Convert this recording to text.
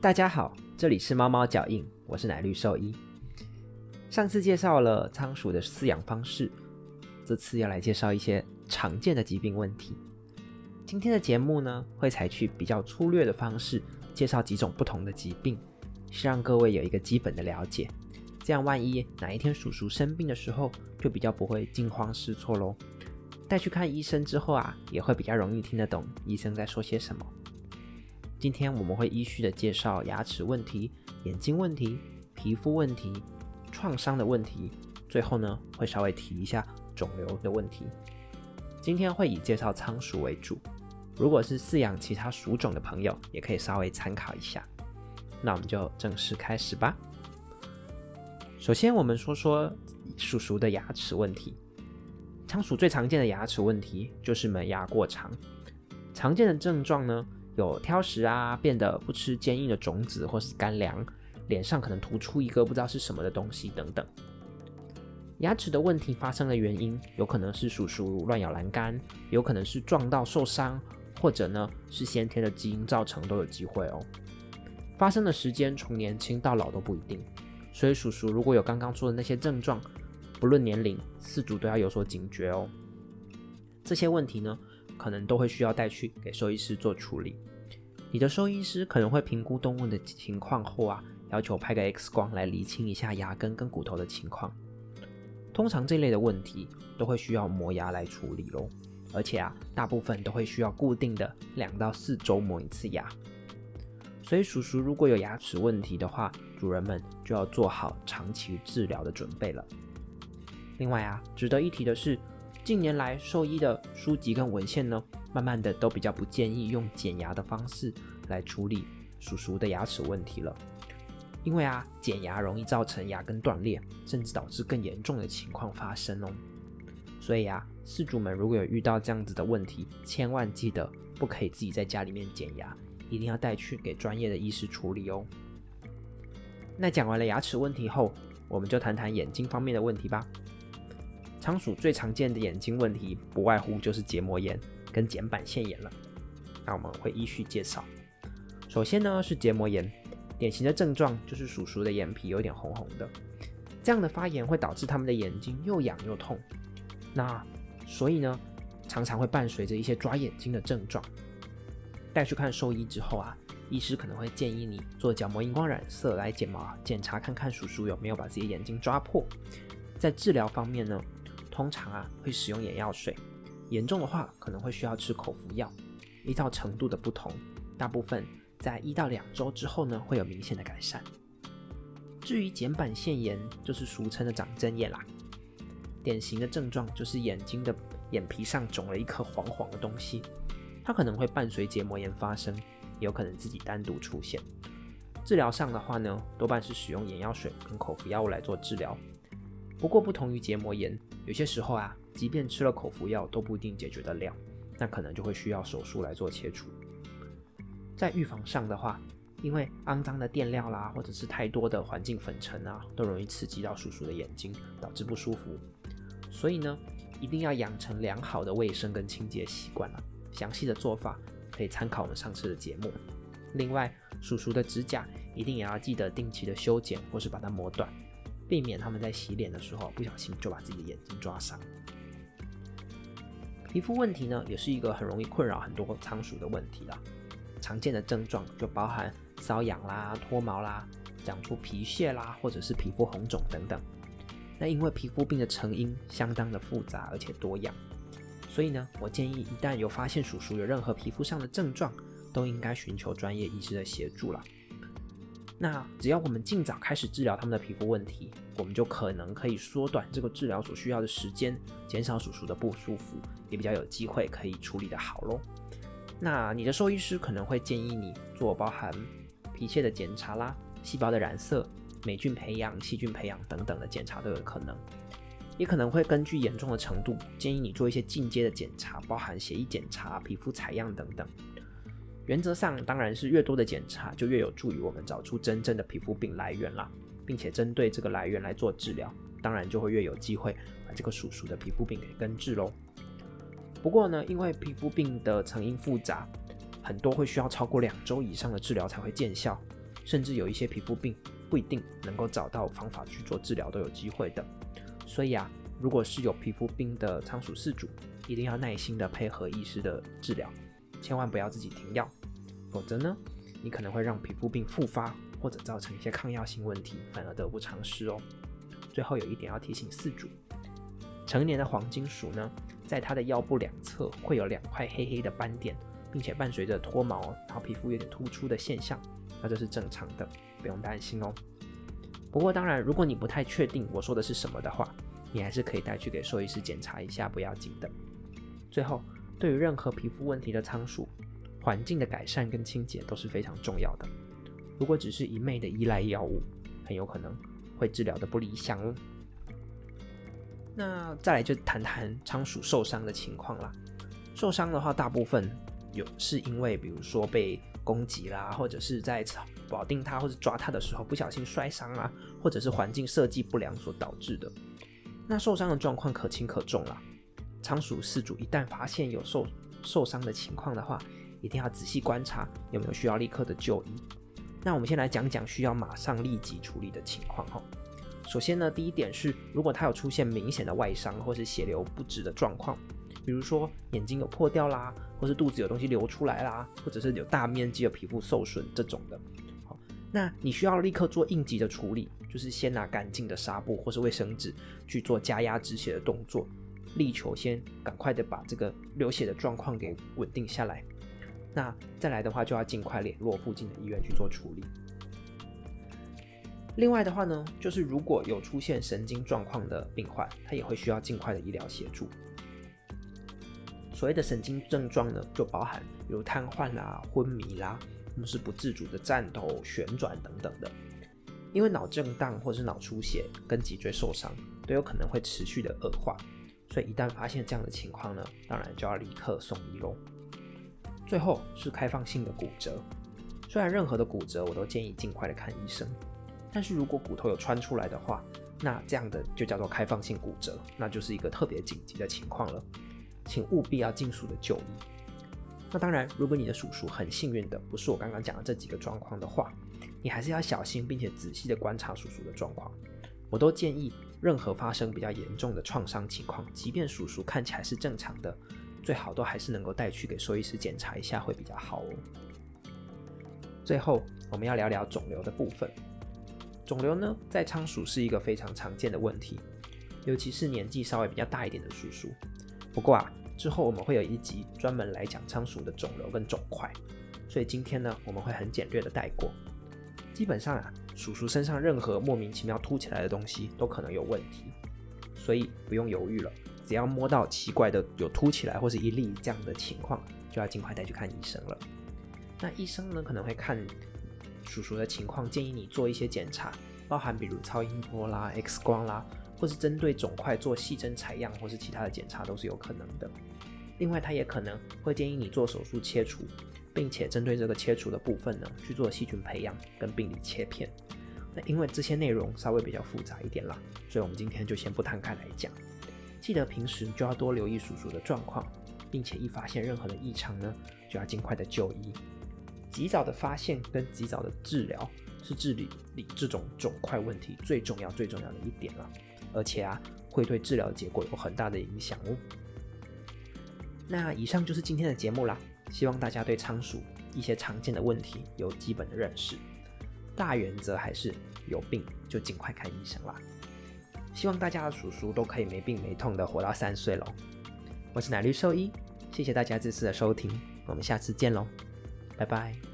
大家好，这里是猫猫脚印，我是奶绿兽医。上次介绍了仓鼠的饲养方式，这次要来介绍一些常见的疾病问题。今天的节目呢，会采取比较粗略的方式，介绍几种不同的疾病，是让各位有一个基本的了解。这样万一哪一天鼠鼠生病的时候，就比较不会惊慌失措喽。带去看医生之后啊，也会比较容易听得懂医生在说些什么。今天我们会依序的介绍牙齿问题、眼睛问题、皮肤问题、创伤的问题，最后呢会稍微提一下肿瘤的问题。今天会以介绍仓鼠为主，如果是饲养其他鼠种的朋友，也可以稍微参考一下。那我们就正式开始吧。首先，我们说说鼠鼠的牙齿问题。仓鼠最常见的牙齿问题就是门牙过长。常见的症状呢，有挑食啊，变得不吃坚硬的种子或是干粮，脸上可能突出一个不知道是什么的东西等等。牙齿的问题发生的原因，有可能是鼠鼠乱咬栏杆，有可能是撞到受伤，或者呢是先天的基因造成，都有机会哦。发生的时间从年轻到老都不一定。所以，鼠鼠如果有刚刚说的那些症状，不论年龄，饲主都要有所警觉哦。这些问题呢，可能都会需要带去给兽医师做处理。你的兽医师可能会评估动物的情况后啊，要求拍个 X 光来厘清一下牙根跟骨头的情况。通常这类的问题都会需要磨牙来处理喽，而且啊，大部分都会需要固定的两到四周磨一次牙。所以，鼠鼠如果有牙齿问题的话，主人们就要做好长期治疗的准备了。另外啊，值得一提的是，近年来兽医的书籍跟文献呢，慢慢的都比较不建议用剪牙的方式来处理鼠鼠的牙齿问题了。因为啊，剪牙容易造成牙根断裂，甚至导致更严重的情况发生哦。所以啊，饲主们如果有遇到这样子的问题，千万记得不可以自己在家里面剪牙。一定要带去给专业的医师处理哦。那讲完了牙齿问题后，我们就谈谈眼睛方面的问题吧。仓鼠最常见的眼睛问题，不外乎就是结膜炎跟睑板腺炎了。那我们会依序介绍。首先呢是结膜炎，典型的症状就是鼠鼠的眼皮有点红红的，这样的发炎会导致它们的眼睛又痒又痛。那所以呢，常常会伴随着一些抓眼睛的症状。带去看兽医之后啊，医师可能会建议你做角膜荧光染色来检毛检查看看鼠鼠有没有把自己眼睛抓破。在治疗方面呢，通常啊会使用眼药水，严重的话可能会需要吃口服药。依照程度的不同，大部分在一到两周之后呢会有明显的改善。至于睑板腺炎，就是俗称的长针眼啦，典型的症状就是眼睛的眼皮上肿了一颗黄黄的东西。它可能会伴随结膜炎发生，有可能自己单独出现。治疗上的话呢，多半是使用眼药水跟口服药物来做治疗。不过不同于结膜炎，有些时候啊，即便吃了口服药都不一定解决得了，那可能就会需要手术来做切除。在预防上的话，因为肮脏的垫料啦，或者是太多的环境粉尘啊，都容易刺激到鼠鼠的眼睛，导致不舒服。所以呢，一定要养成良好的卫生跟清洁习惯了。详细的做法可以参考我们上次的节目。另外，鼠鼠的指甲一定也要记得定期的修剪或是把它磨短，避免它们在洗脸的时候不小心就把自己的眼睛抓伤。皮肤问题呢，也是一个很容易困扰很多仓鼠的问题啦。常见的症状就包含瘙痒啦、脱毛啦、长出皮屑啦，或者是皮肤红肿等等。那因为皮肤病的成因相当的复杂而且多样。所以呢，我建议一旦有发现鼠鼠有任何皮肤上的症状，都应该寻求专业医师的协助了。那只要我们尽早开始治疗他们的皮肤问题，我们就可能可以缩短这个治疗所需要的时间，减少鼠鼠的不舒服，也比较有机会可以处理的好喽。那你的兽医师可能会建议你做包含皮屑的检查啦、细胞的染色、霉菌培养、细菌培养等等的检查都有可能。也可能会根据严重的程度，建议你做一些进阶的检查，包含血液检查、皮肤采样等等。原则上，当然是越多的检查，就越有助于我们找出真正的皮肤病来源啦，并且针对这个来源来做治疗，当然就会越有机会把这个鼠鼠的皮肤病给根治喽。不过呢，因为皮肤病的成因复杂，很多会需要超过两周以上的治疗才会见效，甚至有一些皮肤病不一定能够找到方法去做治疗都有机会的。所以啊，如果是有皮肤病的仓鼠饲主，一定要耐心的配合医师的治疗，千万不要自己停药，否则呢，你可能会让皮肤病复发，或者造成一些抗药性问题，反而得不偿失哦。最后有一点要提醒饲主，成年的黄金鼠呢，在它的腰部两侧会有两块黑黑的斑点，并且伴随着脱毛，然后皮肤有点突出的现象。那这是正常的，不用担心哦。不过当然，如果你不太确定我说的是什么的话，你还是可以带去给兽医师检查一下，不要紧的。最后，对于任何皮肤问题的仓鼠，环境的改善跟清洁都是非常重要的。如果只是一昧的依赖药物，很有可能会治疗的不理想哦。那再来就谈谈仓鼠受伤的情况啦。受伤的话，大部分有是因为，比如说被攻击啦，或者是在保定它或者抓它的时候不小心摔伤啦，或者是环境设计不良所导致的。那受伤的状况可轻可重啦。仓鼠饲主一旦发现有受受伤的情况的话，一定要仔细观察有没有需要立刻的就医。那我们先来讲讲需要马上立即处理的情况哈。首先呢，第一点是，如果它有出现明显的外伤或是血流不止的状况。比如说眼睛有破掉啦，或是肚子有东西流出来啦，或者是有大面积的皮肤受损这种的，好，那你需要立刻做应急的处理，就是先拿干净的纱布或是卫生纸去做加压止血的动作，力求先赶快的把这个流血的状况给稳定下来。那再来的话，就要尽快联络附近的医院去做处理。另外的话呢，就是如果有出现神经状况的病患，他也会需要尽快的医疗协助。所谓的神经症状呢，就包含比如瘫痪啦、昏迷啦，或是不自主的颤抖、旋转等等的。因为脑震荡或是脑出血跟脊椎受伤都有可能会持续的恶化，所以一旦发现这样的情况呢，当然就要立刻送医喽。最后是开放性的骨折，虽然任何的骨折我都建议尽快的看医生，但是如果骨头有穿出来的话，那这样的就叫做开放性骨折，那就是一个特别紧急的情况了。请务必要尽速的就医。那当然，如果你的鼠鼠很幸运的不是我刚刚讲的这几个状况的话，你还是要小心并且仔细的观察鼠鼠的状况。我都建议，任何发生比较严重的创伤情况，即便鼠鼠看起来是正常的，最好都还是能够带去给兽医师检查一下会比较好哦。最后，我们要聊聊肿瘤的部分。肿瘤呢，在仓鼠是一个非常常见的问题，尤其是年纪稍微比较大一点的鼠鼠。不过啊，之后我们会有一集专门来讲仓鼠的肿瘤跟肿块，所以今天呢，我们会很简略的带过。基本上啊，鼠鼠身上任何莫名其妙凸起来的东西都可能有问题，所以不用犹豫了，只要摸到奇怪的有凸起来或是一粒这样的情况，就要尽快带去看医生了。那医生呢，可能会看鼠鼠的情况，建议你做一些检查，包含比如超音波啦、X 光啦。或是针对肿块做细针采样，或是其他的检查都是有可能的。另外，他也可能会建议你做手术切除，并且针对这个切除的部分呢，去做细菌培养跟病理切片。那因为这些内容稍微比较复杂一点啦，所以我们今天就先不摊开来讲。记得平时就要多留意鼠鼠的状况，并且一发现任何的异常呢，就要尽快的就医。及早的发现跟及早的治疗是治理理这种肿块问题最重要最重要的一点了。而且啊，会对治疗结果有很大的影响哦。那以上就是今天的节目啦，希望大家对仓鼠一些常见的问题有基本的认识。大原则还是有病就尽快看医生啦。希望大家的叔叔都可以没病没痛的活到三岁喽。我是奶绿兽医，谢谢大家这次的收听，我们下次见喽，拜拜。